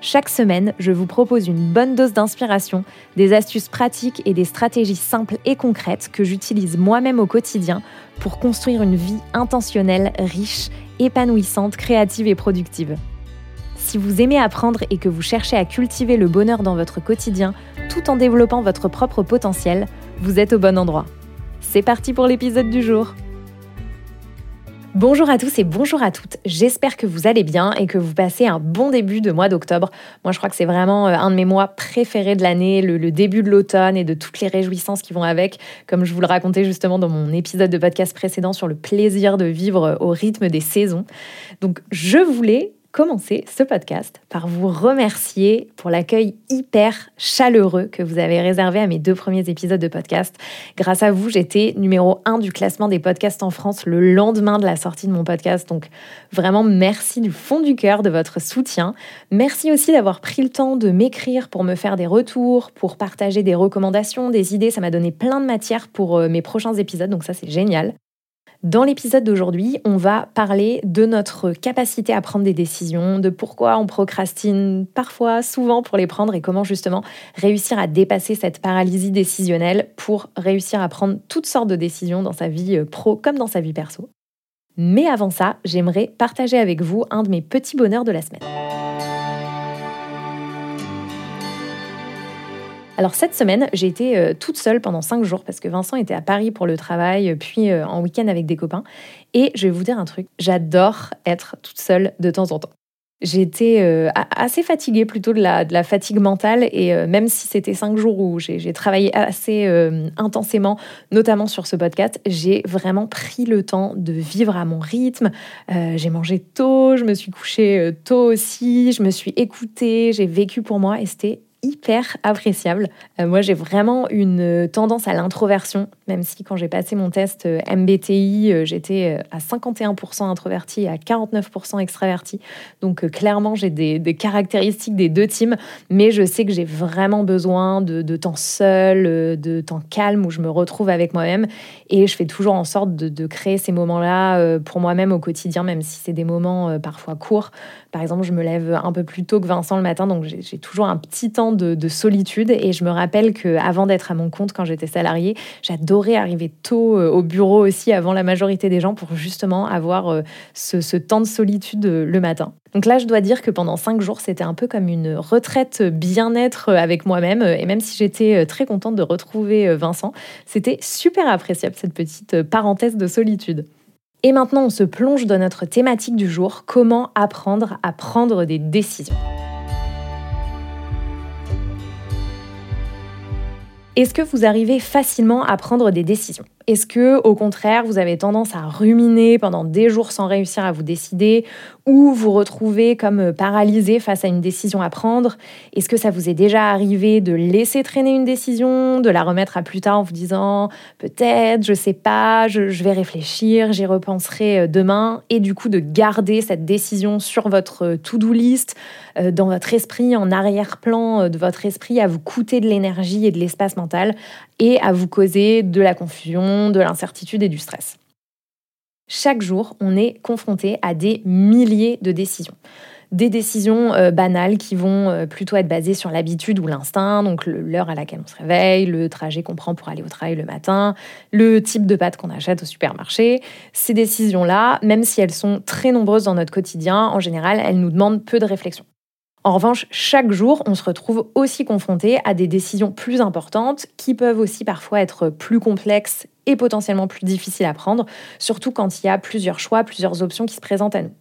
Chaque semaine, je vous propose une bonne dose d'inspiration, des astuces pratiques et des stratégies simples et concrètes que j'utilise moi-même au quotidien pour construire une vie intentionnelle, riche, épanouissante, créative et productive. Si vous aimez apprendre et que vous cherchez à cultiver le bonheur dans votre quotidien tout en développant votre propre potentiel, vous êtes au bon endroit. C'est parti pour l'épisode du jour. Bonjour à tous et bonjour à toutes. J'espère que vous allez bien et que vous passez un bon début de mois d'octobre. Moi, je crois que c'est vraiment euh, un de mes mois préférés de l'année, le, début de l'automne et de toutes les réjouissances qui vont avec, comme je vous le racontais justement dans mon épisode de podcast précédent sur le plaisir de vivre au rythme des saisons. Donc, je voulais commencer ce podcast par vous remercier pour l'accueil hyper chaleureux que vous avez réservé à mes deux premiers épisodes de podcast. Grâce à vous, j'étais numéro un du classement des podcasts en France le lendemain de la sortie de mon podcast. Donc vraiment, merci du fond du cœur de votre soutien. Merci aussi d'avoir pris le temps de m'écrire pour me faire des retours, pour partager des recommandations, des idées. Ça m'a donné plein de matière pour euh, mes prochains épisodes, donc ça c'est génial. Dans l'épisode d'aujourd'hui, on va parler de notre capacité à prendre des décisions, de pourquoi on procrastine parfois, souvent pour les prendre et comment justement réussir à dépasser cette paralysie décisionnelle pour réussir à prendre toutes sortes de décisions dans sa vie euh, pro comme dans sa vie perso. Mais avant ça, j'aimerais partager avec vous un de mes petits bonheurs de la semaine. Alors cette semaine, j'ai été euh, toute seule pendant cinq jours parce que Vincent était à Paris pour le travail, puis euh, en week-end avec des copains. Et je vais vous dire un truc, j'adore être toute seule de temps en temps. J'étais euh, assez fatiguée plutôt de la, de la fatigue mentale et même si c'était cinq jours où j'ai travaillé assez intensément, notamment sur ce podcast, j'ai vraiment pris le temps de vivre à mon rythme. j'ai mangé tôt, je me suis couchée tôt aussi, je me suis écoutée, j'ai vécu pour moi et c'était hyper appréciable. Euh, moi, j'ai vraiment une tendance à l'introversion, même si quand j'ai passé mon test euh, MBTI, euh, j'étais à 51% introverti et à 49% extraverti. Donc clairement, j'ai des, caractéristiques des deux teams, mais je sais que j'ai vraiment besoin de, temps seul, de temps calme où je me retrouve avec moi-même. Et je fais toujours en sorte de, créer ces moments-là pour moi-même au quotidien, même si c'est des moments parfois courts. Par exemple, je me lève un peu plus tôt que Vincent le matin, donc j'ai toujours un petit temps de, solitude. Et je me rappelle qu'avant d'être à mon compte, quand j'étais salariée, j'adorais arriver tôt euh, au bureau aussi, avant la majorité des gens, pour justement avoir euh, ce, temps de solitude euh, le matin. Donc là, je dois dire que pendant cinq jours, c'était un peu comme une retraite bien-être avec moi-même. Et même si j'étais très contente de retrouver Vincent, c'était super appréciable cette petite parenthèse de solitude. Et maintenant, on se plonge dans notre thématique du jour, comment apprendre à prendre des décisions? Est-ce que vous arrivez facilement à prendre des décisions? Est-ce que, au contraire, vous avez tendance à ruminer pendant des jours sans réussir à vous décider ou vous retrouvez comme paralysé face à une décision à prendre? Est-ce que ça vous est déjà arrivé de laisser traîner une décision, de la remettre à plus tard en vous disant peut-être, je sais pas, je, vais réfléchir, j'y repenserai euh, demain? Et du coup de garder cette décision sur votre to-do list, euh, dans votre esprit, en arrière-plan euh, de votre esprit, à vous coûter de l'énergie et de l'espace mental et à vous causer de la confusion, de l'incertitude et du stress. Chaque jour, on est confronté à des milliers de décisions des décisions euh, banales qui vont euh, plutôt être basées sur l'habitude ou l'instinct, donc l'heure à laquelle on se réveille, le trajet qu'on prend pour aller au travail le matin, le type de pâtes qu'on achète au supermarché. Ces décisions-là, même si elles sont très nombreuses dans notre quotidien, en général, elles nous demandent peu de réflexion. En revanche, chaque jour, on se retrouve aussi confronté à des décisions plus importantes qui peuvent aussi parfois être plus complexes et potentiellement plus difficiles à prendre, surtout quand il y a plusieurs choix, plusieurs options qui se présentent à nous.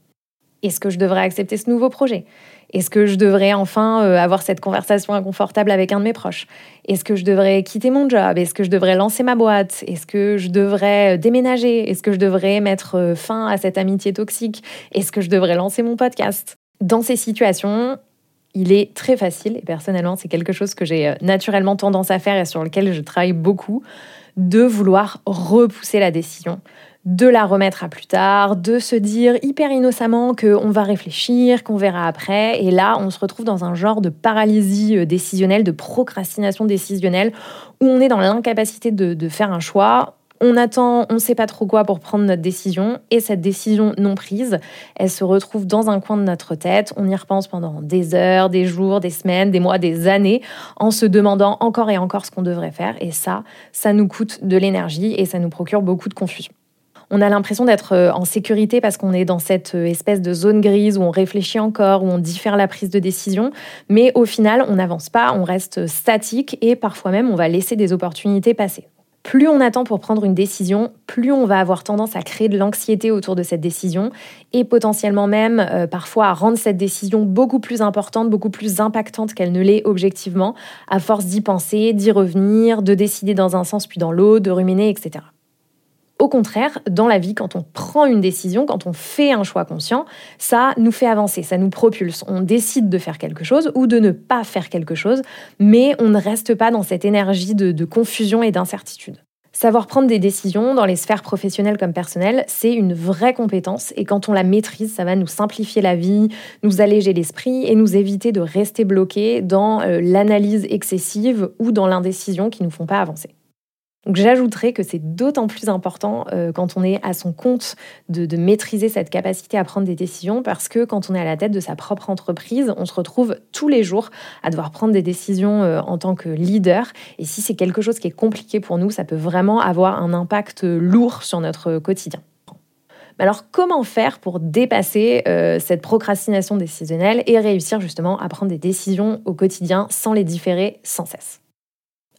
Est-ce que je devrais accepter ce nouveau projet? Est-ce que je devrais enfin euh, avoir cette conversation inconfortable avec un de mes proches? Est-ce que je devrais quitter mon job? Est-ce que je devrais lancer ma boîte? Est-ce que je devrais euh, déménager? Est-ce que je devrais mettre euh, fin à cette amitié toxique? Est-ce que je devrais lancer mon podcast? Dans ces situations, il est très facile, et personnellement c'est quelque chose que j'ai euh, naturellement tendance à faire et sur lequel je travaille beaucoup, de vouloir repousser la décision, de la remettre à plus tard, de se dire hyper innocemment qu'on va réfléchir, qu'on verra après. Et là, on se retrouve dans un genre de paralysie euh, décisionnelle, de procrastination décisionnelle, où on est dans l'incapacité de, faire un choix. On attend, on ne sait pas trop quoi pour prendre notre décision, et cette décision non prise, elle se retrouve dans un coin de notre tête. On y repense pendant des heures, des jours, des semaines, des mois, des années, en se demandant encore et encore ce qu'on devrait faire. Et ça, ça nous coûte de l'énergie et ça nous procure beaucoup de confusion on a l'impression d'être euh, en sécurité parce qu'on est dans cette euh, espèce de zone grise où on réfléchit encore, où on diffère la prise de décision, mais au final, on n'avance pas, on reste statique et parfois même on va laisser des opportunités passer. Plus on attend pour prendre une décision, plus on va avoir tendance à créer de l'anxiété autour de cette décision et potentiellement même euh, parfois à rendre cette décision beaucoup plus importante, beaucoup plus impactante qu'elle ne l'est objectivement, à force d'y penser, d'y revenir, de décider dans un sens puis dans l'autre, de ruminer, etc. Au contraire, dans la vie, quand on prend une décision, quand on fait un choix conscient, ça nous fait avancer, ça nous propulse. On décide de faire quelque chose ou de ne pas faire quelque chose, mais on ne reste pas dans cette énergie de, confusion et d'incertitude. Savoir prendre des décisions dans les sphères professionnelles comme personnelles, c'est une vraie compétence et quand on la maîtrise, ça va nous simplifier la vie, nous alléger l'esprit et nous éviter de rester bloqués dans euh, l'analyse excessive ou dans l'indécision qui ne nous font pas avancer. J'ajouterais que c'est d'autant plus important euh, quand on est à son compte de, maîtriser cette capacité à prendre des décisions parce que quand on est à la tête de sa propre entreprise, on se retrouve tous les jours à devoir prendre des décisions euh, en tant que leader. Et si c'est quelque chose qui est compliqué pour nous, ça peut vraiment avoir un impact lourd sur notre quotidien. Mais alors comment faire pour dépasser euh, cette procrastination décisionnelle et réussir justement à prendre des décisions au quotidien sans les différer sans cesse?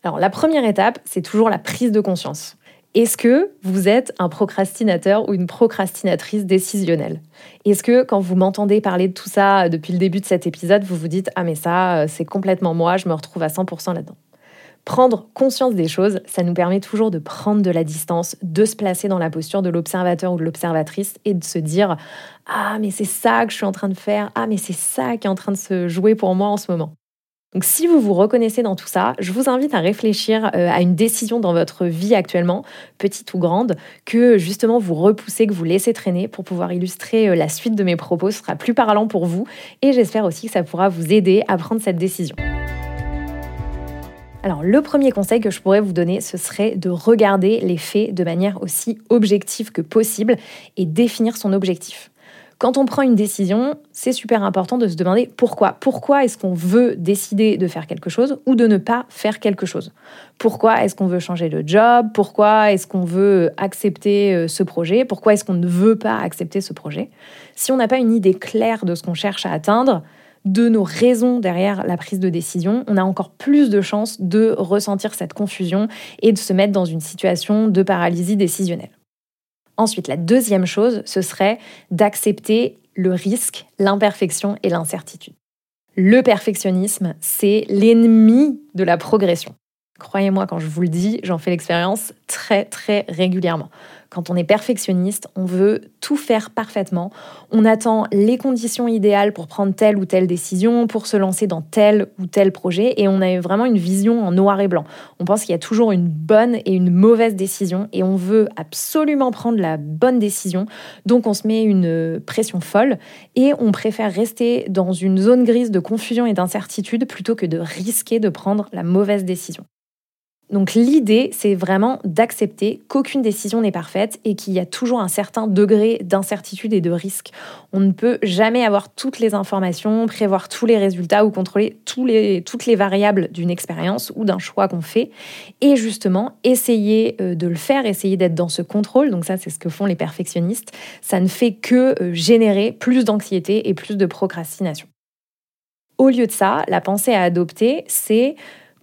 Alors la première étape, c'est toujours la prise de conscience. Est-ce que vous êtes un procrastinateur ou une procrastinatrice décisionnelle? Est-ce que quand vous m'entendez parler de tout ça depuis le début de cet épisode, vous vous dites ⁇ Ah mais ça, euh, c'est complètement moi, je me retrouve à 100% là-dedans ⁇ Prendre conscience des choses, ça nous permet toujours de prendre de la distance, de se placer dans la posture de l'observateur ou de l'observatrice et de se dire ⁇ Ah mais c'est ça que je suis en train de faire, ah mais c'est ça qui est en train de se jouer pour moi en ce moment ⁇ donc si vous vous reconnaissez dans tout ça, je vous invite à réfléchir euh, à une décision dans votre vie actuellement, petite ou grande, que justement vous repoussez, que vous laissez traîner pour pouvoir illustrer euh, la suite de mes propos. Ce sera plus parlant pour vous et j'espère aussi que ça pourra vous aider à prendre cette décision. Alors le premier conseil que je pourrais vous donner, ce serait de regarder les faits de manière aussi objective que possible et définir son objectif. Quand on prend une décision, c'est super important de se demander pourquoi. Pourquoi est-ce qu'on veut décider de faire quelque chose ou de ne pas faire quelque chose? Pourquoi est-ce qu'on veut changer de job? Pourquoi est-ce qu'on veut accepter euh, ce projet? Pourquoi est-ce qu'on ne veut pas accepter ce projet? Si on n'a pas une idée claire de ce qu'on cherche à atteindre, de nos raisons derrière la prise de décision, on a encore plus de chances de ressentir cette confusion et de se mettre dans une situation de paralysie décisionnelle. Ensuite, la deuxième chose, ce serait d'accepter le risque, l'imperfection et l'incertitude. Le perfectionnisme, c'est l'ennemi de la progression. Croyez-moi quand je vous le dis, j'en fais l'expérience très très régulièrement. Quand on est perfectionniste, on veut tout faire parfaitement. On attend les conditions idéales pour prendre telle ou telle décision, pour se lancer dans tel ou tel projet, et on a vraiment une vision en noir et blanc. On pense qu'il y a toujours une bonne et une mauvaise décision, et on veut absolument prendre la bonne décision. Donc on se met une pression folle, et on préfère rester dans une zone grise de confusion et d'incertitude plutôt que de risquer de prendre la mauvaise décision. Donc l'idée, c'est vraiment d'accepter qu'aucune décision n'est parfaite et qu'il y a toujours un certain degré d'incertitude et de risque. On ne peut jamais avoir toutes les informations, prévoir tous les résultats ou contrôler toutes les variables d'une expérience ou d'un choix qu'on fait. Et justement, essayer euh, de le faire, essayer d'être dans ce contrôle, donc ça c'est ce que font les perfectionnistes, ça ne fait que euh, générer plus d'anxiété et plus de procrastination. Au lieu de ça, la pensée à adopter, c'est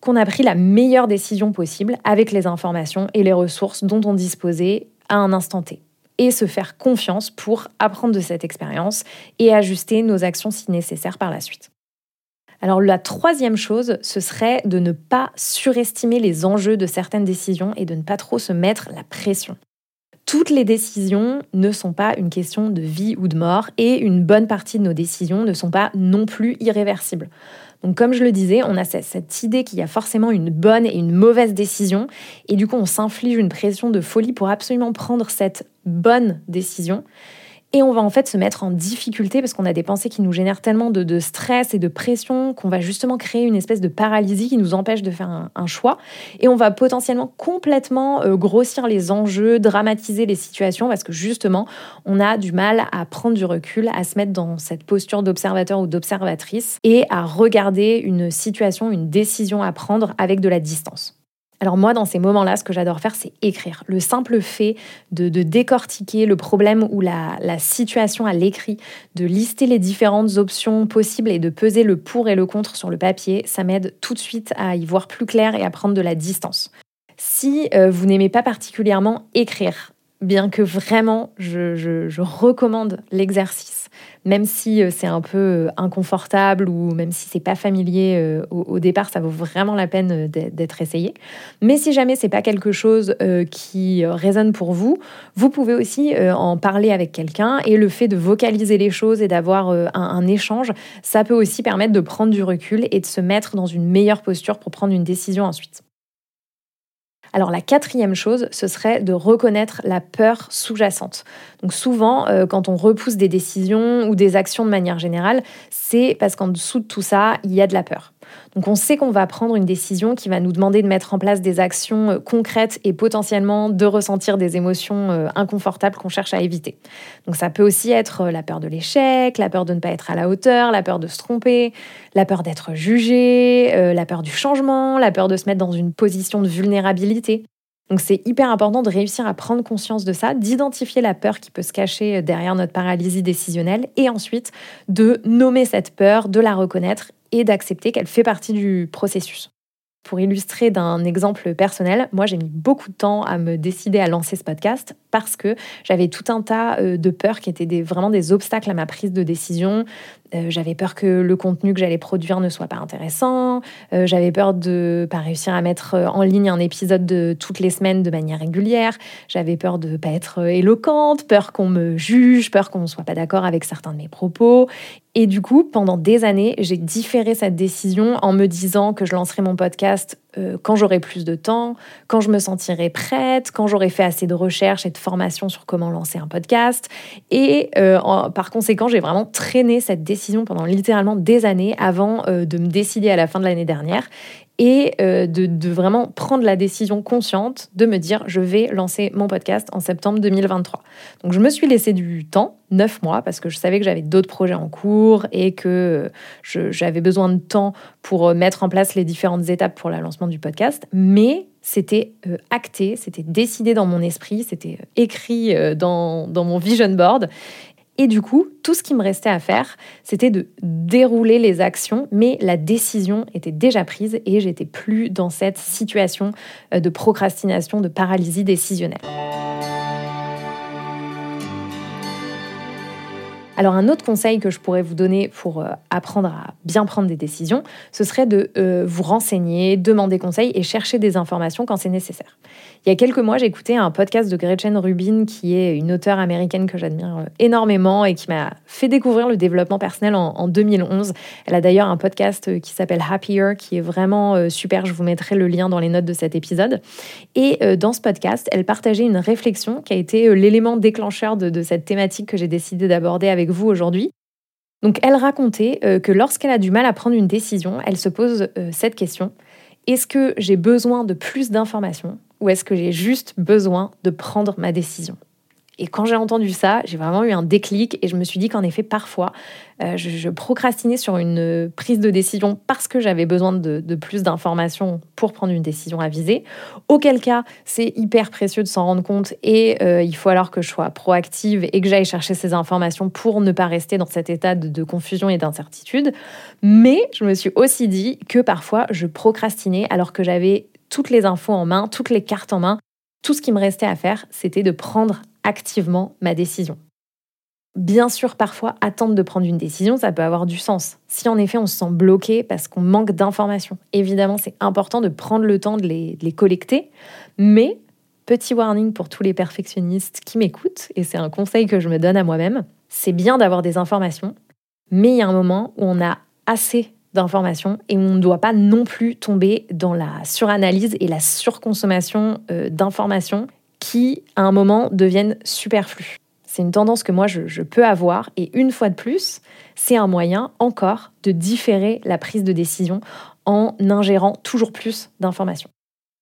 qu'on a pris la meilleure décision possible avec les informations et les ressources dont on disposait à un instant T. Et se faire confiance pour apprendre de cette expérience et ajuster nos actions si nécessaire par la suite. Alors la troisième chose, ce serait de ne pas surestimer les enjeux de certaines décisions et de ne pas trop se mettre la pression. Toutes les décisions ne sont pas une question de vie ou de mort et une bonne partie de nos décisions ne sont pas non plus irréversibles. Donc comme je le disais, on a cette idée qu'il y a forcément une bonne et une mauvaise décision. Et du coup on s'inflige une pression de folie pour absolument prendre cette bonne décision et on va en fait se mettre en difficulté parce qu'on a des pensées qui nous génèrent tellement de, stress et de pression qu'on va justement créer une espèce de paralysie qui nous empêche de faire un, choix. Et on va potentiellement complètement euh, grossir les enjeux, dramatiser les situations parce que justement, on a du mal à prendre du recul, à se mettre dans cette posture d'observateur ou d'observatrice et à regarder une situation, une décision à prendre avec de la distance. Alors moi, dans ces moments-là, ce que j'adore faire, c'est écrire. Le simple fait de, décortiquer le problème ou la, situation à l'écrit, de lister les différentes options possibles et de peser le pour et le contre sur le papier, ça m'aide tout de suite à y voir plus clair et à prendre de la distance. Si euh, vous n'aimez pas particulièrement écrire, bien que vraiment je, recommande l'exercice, même si euh, c'est un peu euh, inconfortable ou même si c'est pas familier euh, au, départ, ça vaut vraiment la peine d'être essayé. Mais si jamais c'est pas quelque chose qui résonne pour vous, vous pouvez aussi en parler avec quelqu'un et le fait de vocaliser les choses et d'avoir un échange, ça peut aussi permettre de prendre du recul et de se mettre dans une meilleure posture pour prendre une décision ensuite. Alors la quatrième chose, ce serait de reconnaître la peur sous-jacente. Donc souvent, euh, quand on repousse des décisions ou des actions de manière générale, c'est parce qu'en dessous de tout ça, il y a de la peur. Donc on sait qu'on va prendre une décision qui va nous demander de mettre en place des actions euh, concrètes et potentiellement de ressentir des émotions euh, inconfortables qu'on cherche à éviter. Donc ça peut aussi être la peur de l'échec, la peur de ne pas être à la hauteur, la peur de se tromper, la peur d'être jugé, la peur du changement, la peur de se mettre dans une position de vulnérabilité. Donc c'est hyper important de réussir à prendre conscience de ça, d'identifier la peur qui peut se cacher derrière notre paralysie décisionnelle et ensuite de nommer cette peur, de la reconnaître et d'accepter qu'elle fait partie du processus. Pour illustrer d'un exemple personnel, moi j'ai mis beaucoup de temps à me décider à lancer ce podcast parce que j'avais tout un tas euh, de peurs qui étaient vraiment des obstacles à ma prise de décision, euh, j'avais peur que le contenu que j'allais produire ne soit pas intéressant. Euh, j'avais peur de pas réussir à mettre euh, en ligne un épisode de toutes les semaines de manière régulière. J'avais peur de pas être éloquente, peur qu'on me juge, peur qu'on ne soit pas d'accord avec certains de mes propos. Et du coup, pendant des années, j'ai différé cette décision en me disant que je lancerais mon podcast quand j'aurai plus de temps, quand je me sentirai prête, quand j'aurai fait assez de recherches et de formations sur comment lancer un podcast. Et par conséquent, j'ai vraiment traîné cette décision pendant littéralement des années avant euh, de me décider à la fin de l'année dernière et euh, de, vraiment prendre la décision consciente de me dire je vais lancer mon podcast en septembre 2023. Donc je me suis laissé du temps, neuf mois, parce que je savais que j'avais d'autres projets en cours et que j'avais besoin de temps pour euh, mettre en place les différentes étapes pour le lancement du podcast. Mais c'était acté, c'était décidé dans mon esprit, c'était écrit dans, dans mon vision board. Et du coup, tout ce qui me restait à faire, c'était de dérouler les actions, mais la décision était déjà prise et j'étais plus dans cette situation euh, de procrastination, de paralysie décisionnelle. Alors un autre conseil que je pourrais vous donner pour euh, apprendre à bien prendre des décisions, ce serait de euh, vous renseigner, demander conseil et chercher des informations quand c'est nécessaire. Il y a quelques mois, écouté un podcast de Gretchen Rubin, qui est une auteure américaine que j'admire euh, énormément et qui m'a fait découvrir le développement personnel en, 2011. Elle a d'ailleurs un podcast qui s'appelle Happier, qui est vraiment super. Je vous mettrai le lien dans les notes de cet épisode. Et dans ce podcast, elle partageait une réflexion qui a été l'élément déclencheur de, de cette thématique que j'ai décidé d'aborder avec vous aujourd'hui. Donc elle racontait euh, que lorsqu'elle a du mal à prendre une décision, elle se pose euh, cette question. Est-ce que j'ai besoin de plus d'informations ou est-ce que j'ai juste besoin de prendre ma décision? Et quand j'ai entendu ça, j'ai vraiment eu un déclic et je me suis dit qu'en effet, parfois, euh, je, procrastinais sur une prise de décision parce que j'avais besoin de, plus d'informations pour prendre une décision avisée. Auquel cas, c'est hyper précieux de s'en rendre compte et euh, il faut alors que je sois proactive et que j'aille chercher ces informations pour ne pas rester dans cet état de, de confusion et d'incertitude. Mais je me suis aussi dit que parfois, je procrastinais alors que j'avais toutes les infos en main, toutes les cartes en main. Tout ce qui me restait à faire, c'était de prendre activement ma décision. Bien sûr, parfois, attendre de prendre une décision, ça peut avoir du sens. Si en effet on se sent bloqué parce qu'on manque d'informations, évidemment, c'est important de prendre le temps de les, collecter, mais petit warning pour tous les perfectionnistes qui m'écoutent, et c'est un conseil que je me donne à moi-même, c'est bien d'avoir des informations, mais il y a un moment où on a assez d'informations et on ne doit pas non plus tomber dans la suranalyse et la surconsommation euh, d'informations qui, à un moment, deviennent superflues. C'est une tendance que moi, je, peux avoir et une fois de plus, c'est un moyen encore de différer la prise de décision en ingérant toujours plus d'informations.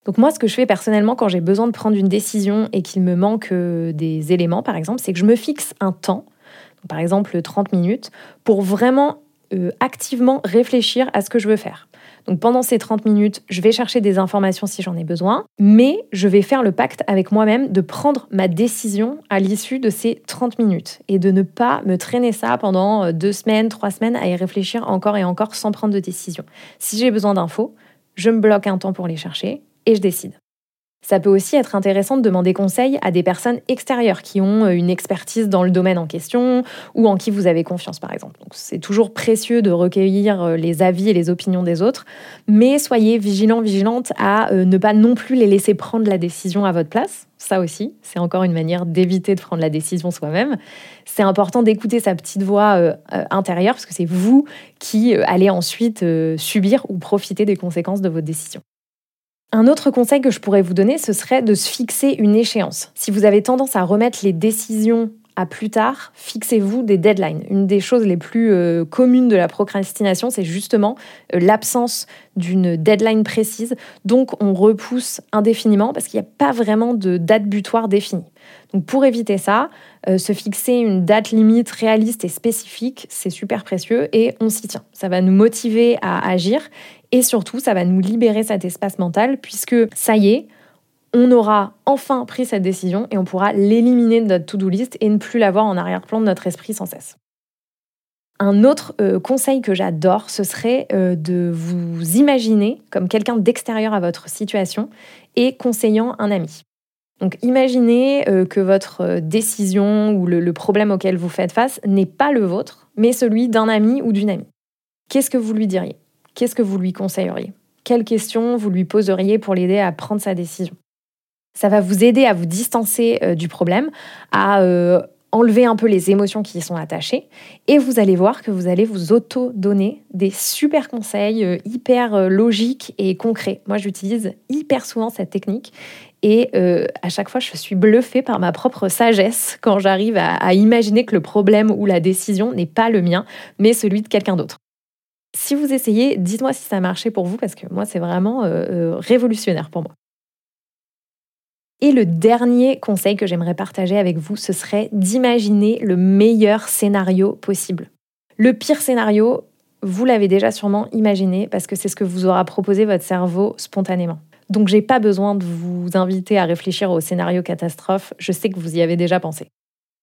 Donc moi, ce que je fais personnellement quand j'ai besoin de prendre une décision et qu'il me manque euh, des éléments, par exemple, c'est que je me fixe un temps, par exemple 30 minutes, pour vraiment euh, activement réfléchir à ce que je veux faire. Donc pendant ces 30 minutes, je vais chercher des informations si j'en ai besoin, mais je vais faire le pacte avec moi-même de prendre ma décision à l'issue de ces 30 minutes et de ne pas me traîner ça pendant euh, deux semaines, trois semaines à y réfléchir encore et encore sans prendre de décision. Si j'ai besoin d'infos, je me bloque un temps pour les chercher et je décide. Ça peut aussi être intéressant de demander conseil à des personnes extérieures qui ont euh, une expertise dans le domaine en question ou en qui vous avez confiance, par exemple. C'est toujours précieux de recueillir euh, les avis et les opinions des autres, mais soyez vigilants, vigilantes à euh, ne pas non plus les laisser prendre la décision à votre place. Ça aussi, c'est encore une manière d'éviter de prendre la décision soi-même. C'est important d'écouter sa petite voix intérieure parce que c'est vous qui allez ensuite subir ou profiter des conséquences de votre décision. Un autre conseil que je pourrais vous donner, ce serait de se fixer une échéance. Si vous avez tendance à remettre les décisions à plus tard, fixez-vous des deadlines. Une des choses les plus euh, communes de la procrastination, c'est justement euh, l'absence d'une deadline précise. Donc on repousse indéfiniment parce qu'il n'y a pas vraiment de date butoir définie. Donc pour éviter ça, euh, se fixer une date limite réaliste et spécifique, c'est super précieux et on s'y tient. Ça va nous motiver à agir et surtout, ça va nous libérer cet espace mental puisque ça y est, on aura enfin pris cette décision et on pourra l'éliminer de notre to-do list et ne plus l'avoir en arrière-plan de notre esprit sans cesse. Un autre euh, conseil que j'adore, ce serait euh, de vous imaginer comme quelqu'un d'extérieur à votre situation et conseillant un ami. Donc imaginez euh, que votre décision ou le problème auquel vous faites face n'est pas le vôtre, mais celui d'un ami ou d'une amie. Qu'est-ce que vous lui diriez? Qu'est-ce que vous lui conseilleriez? Quelles questions vous lui poseriez pour l'aider à prendre sa décision? Ça va vous aider à vous distancer euh, du problème, à euh, enlever un peu les émotions qui y sont attachées, et vous allez voir que vous allez vous auto-donner des super conseils euh, hyper logiques et concrets. Moi, j'utilise hyper souvent cette technique, et à chaque fois, je suis bluffée par ma propre sagesse quand j'arrive à imaginer que le problème ou la décision n'est pas le mien, mais celui de quelqu'un d'autre. Si vous essayez, dites-moi si ça a marché pour vous, parce que moi, c'est vraiment révolutionnaire pour moi. Et le dernier conseil que j'aimerais partager avec vous, ce serait d'imaginer le meilleur scénario possible. Le pire scénario, vous l'avez déjà sûrement imaginé parce que c'est ce que vous aura proposé votre cerveau spontanément. Donc j'ai pas besoin de vous inviter à réfléchir au scénario catastrophe, je sais que vous y avez déjà pensé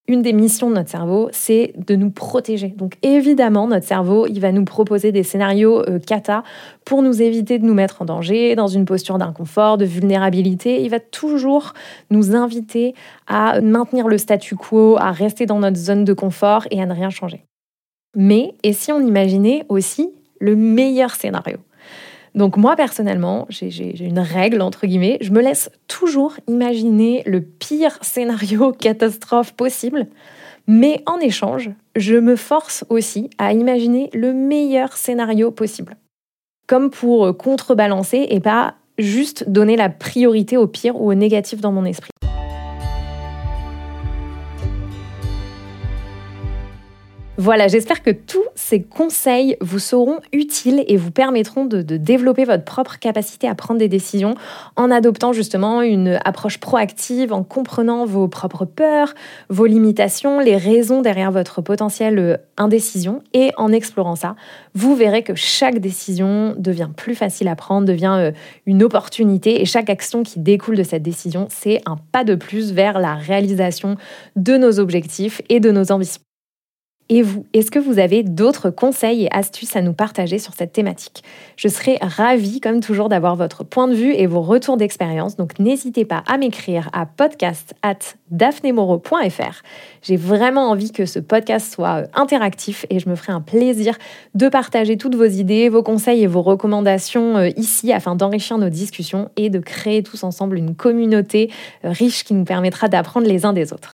une des missions de notre cerveau, c'est de nous protéger. Donc évidemment, notre cerveau, il va nous proposer des scénarios euh, kata pour nous éviter de nous mettre en danger, dans une posture d'inconfort, de vulnérabilité. Il va toujours nous inviter à maintenir le statu quo, à rester dans notre zone de confort et à ne rien changer. Mais, et si on imaginait aussi le meilleur scénario? Donc moi personnellement, j'ai une règle entre guillemets, je me laisse toujours imaginer le pire scénario catastrophe possible, mais en échange, je me force aussi à imaginer le meilleur scénario possible. Comme pour contrebalancer et pas juste donner la priorité au pire ou au négatif dans mon esprit. Voilà, j'espère que tous ces conseils vous seront utiles et vous permettront de, développer votre propre capacité à prendre des décisions en adoptant justement une approche proactive, en comprenant vos propres peurs, vos limitations, les raisons derrière votre potentielle euh, indécision et en explorant ça, vous verrez que chaque décision devient plus facile à prendre, devient euh, une opportunité et chaque action qui découle de cette décision, c'est un pas de plus vers la réalisation de nos objectifs et de nos ambitions. Et vous, est-ce que vous avez d'autres conseils et astuces à nous partager sur cette thématique? Je serais ravie, comme toujours, d'avoir votre point de vue et vos retours d'expérience. Donc n'hésitez pas à m'écrire à podcast at J'ai vraiment envie que ce podcast soit euh, interactif et je me ferai un plaisir de partager toutes vos idées, vos conseils et vos recommandations euh, ici afin d'enrichir nos discussions et de créer tous ensemble une communauté euh, riche qui nous permettra d'apprendre les uns des autres.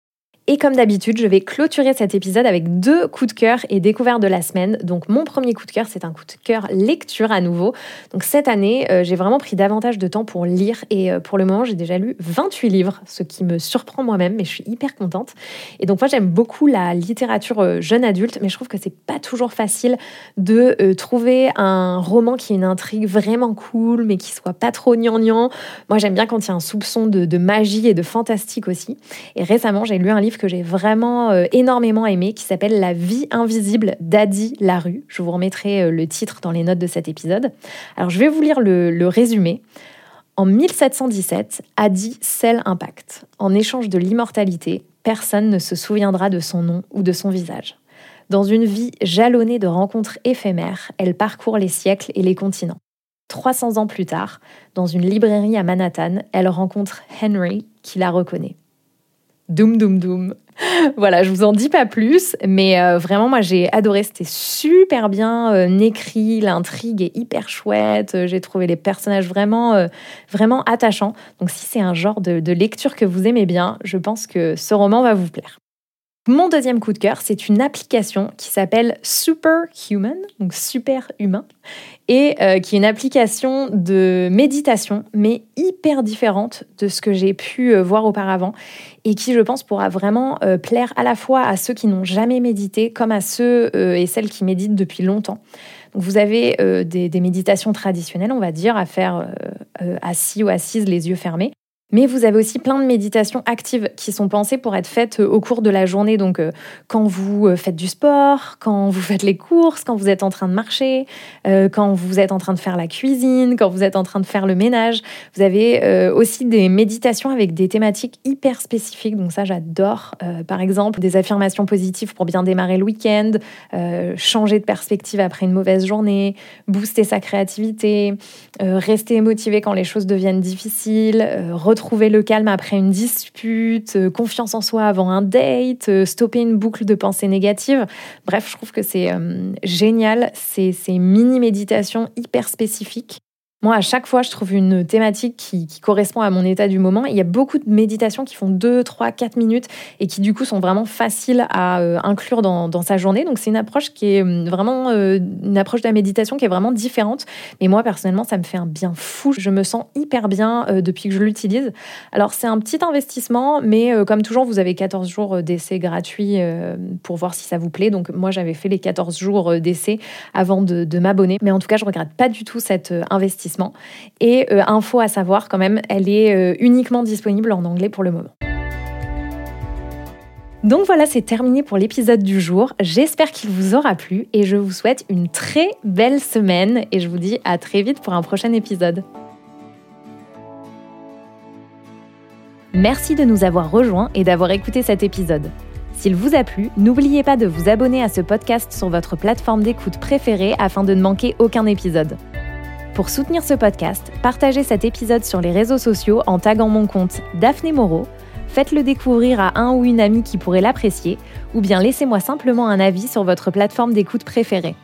Et comme d'habitude, je vais clôturer cet épisode avec deux coups de cœur et découvertes de la semaine. Donc mon premier coup de cœur, c'est un coup de cœur lecture à nouveau. Donc cette année, euh, j'ai vraiment pris davantage de temps pour lire et euh, pour le moment, j'ai déjà lu 28 livres, ce qui me surprend moi-même, mais je suis hyper contente. Et donc moi, j'aime beaucoup la littérature euh, jeune adulte, mais je trouve que c'est pas toujours facile de trouver un roman qui ait une intrigue vraiment cool, mais qui soit pas trop gnangnan. Moi, j'aime bien quand il y a un soupçon de, de magie et de fantastique aussi. Et récemment, j'ai lu un livre que j'ai vraiment euh, énormément aimé qui s'appelle La vie invisible d'Adi Larue. Je vous remettrai euh, le titre dans les notes de cet épisode. Alors je vais vous lire le, le résumé. En 1717, Adi scelle un pacte. En échange de l'immortalité, personne ne se souviendra de son nom ou de son visage. Dans une vie jalonnée de rencontres éphémères, elle parcourt les siècles et les continents. 300 ans plus tard, dans une librairie à Manhattan, elle rencontre Henry qui la reconnaît. Doum, doum, doum. voilà, je vous en dis pas plus, mais euh, vraiment, moi, j'ai adoré. C'était super bien euh, écrit, l'intrigue est hyper chouette. Euh, j'ai trouvé les personnages vraiment, vraiment attachants. Donc, si c'est un genre de lecture que vous aimez bien, je pense que ce roman va vous plaire. Mon deuxième coup de cœur, c'est une application qui s'appelle Superhuman, donc super humain, et euh, qui est une application de méditation, mais hyper différente de ce que j'ai pu euh, voir auparavant, et qui, je pense, pourra vraiment euh, plaire à la fois à ceux qui n'ont jamais médité, comme à ceux et celles qui méditent depuis longtemps. Donc, vous avez des, des, méditations traditionnelles, on va dire, à faire assis ou assises, les yeux fermés. Mais vous avez aussi plein de méditations actives qui sont pensées pour être faites euh, au cours de la journée. Donc, euh, quand vous euh, faites du sport, quand vous faites les courses, quand vous êtes en train de marcher, quand vous êtes en train de faire la cuisine, quand vous êtes en train de faire le ménage. Vous avez aussi des méditations avec des thématiques hyper spécifiques. Donc, ça, j'adore. Par exemple, des affirmations positives pour bien démarrer le week-end, changer de perspective après une mauvaise journée, booster sa créativité, rester motivé quand les choses deviennent difficiles, retrouver le calme après une dispute, euh, confiance en soi avant un date, euh, stopper une boucle de pensée négative. Bref, je trouve que c'est euh, génial, ces, ces mini-méditations hyper spécifiques moi, à chaque fois, je trouve une thématique qui, correspond à mon état du moment. Il y a beaucoup de méditations qui font 2, 3, 4 minutes et qui, du coup, sont vraiment faciles à euh, inclure dans, sa journée. Donc, c'est une approche qui est hum, vraiment euh, une approche de la méditation qui est vraiment différente. Mais moi, personnellement, ça me fait un bien fou. Je me sens hyper bien euh, depuis que je l'utilise. Alors, c'est un petit investissement, mais comme toujours, vous avez 14 jours d'essai gratuit pour voir si ça vous plaît. Donc, moi, j'avais fait les 14 jours d'essai avant de, de m'abonner. Mais en tout cas, je regrette pas du tout cet investissement et euh, info à savoir quand même, elle est euh, uniquement disponible en anglais pour le moment. Donc voilà, c'est terminé pour l'épisode du jour. J'espère qu'il vous aura plu et je vous souhaite une très belle semaine et je vous dis à très vite pour un prochain épisode. Merci de nous avoir rejoints et d'avoir écouté cet épisode. S'il vous a plu, n'oubliez pas de vous abonner à ce podcast sur votre plateforme d'écoute préférée afin de ne manquer aucun épisode. Pour soutenir ce podcast, partagez cet épisode sur les réseaux sociaux en taguant mon compte Daphné Moreau, faites-le découvrir à un ou une amie qui pourrait l'apprécier, ou bien laissez-moi simplement un avis sur votre plateforme d'écoute préférée.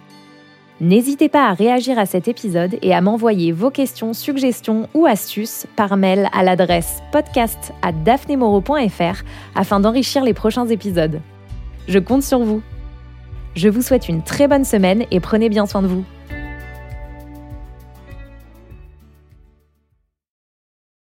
N'hésitez pas à réagir à cet épisode et à m'envoyer vos questions, suggestions ou astuces par mail à l'adresse podcast à afin d'enrichir les prochains épisodes. Je compte sur vous. Je vous souhaite une très bonne semaine et prenez bien soin de vous.